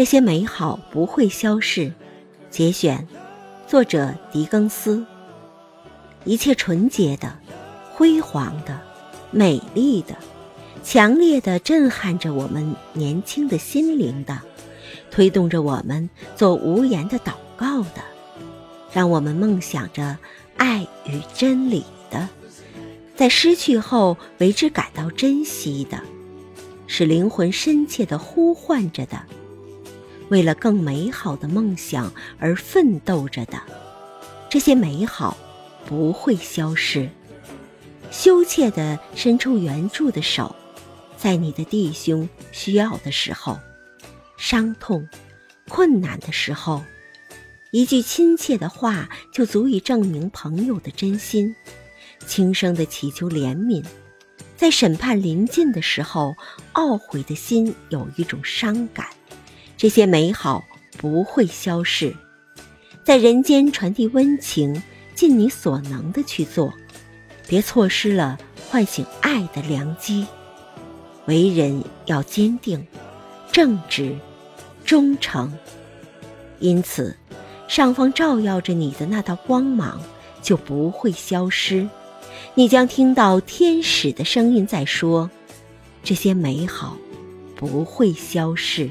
这些美好不会消逝。节选，作者狄更斯。一切纯洁的、辉煌的、美丽的、强烈的，震撼着我们年轻的心灵的，推动着我们做无言的祷告的，让我们梦想着爱与真理的，在失去后为之感到珍惜的。是灵魂深切的呼唤着的，为了更美好的梦想而奋斗着的，这些美好不会消失。羞怯地伸出援助的手，在你的弟兄需要的时候、伤痛、困难的时候，一句亲切的话就足以证明朋友的真心。轻声地祈求怜悯。在审判临近的时候，懊悔的心有一种伤感。这些美好不会消逝，在人间传递温情，尽你所能的去做，别错失了唤醒爱的良机。为人要坚定、正直、忠诚。因此，上方照耀着你的那道光芒就不会消失。你将听到天使的声音在说：“这些美好不会消逝。”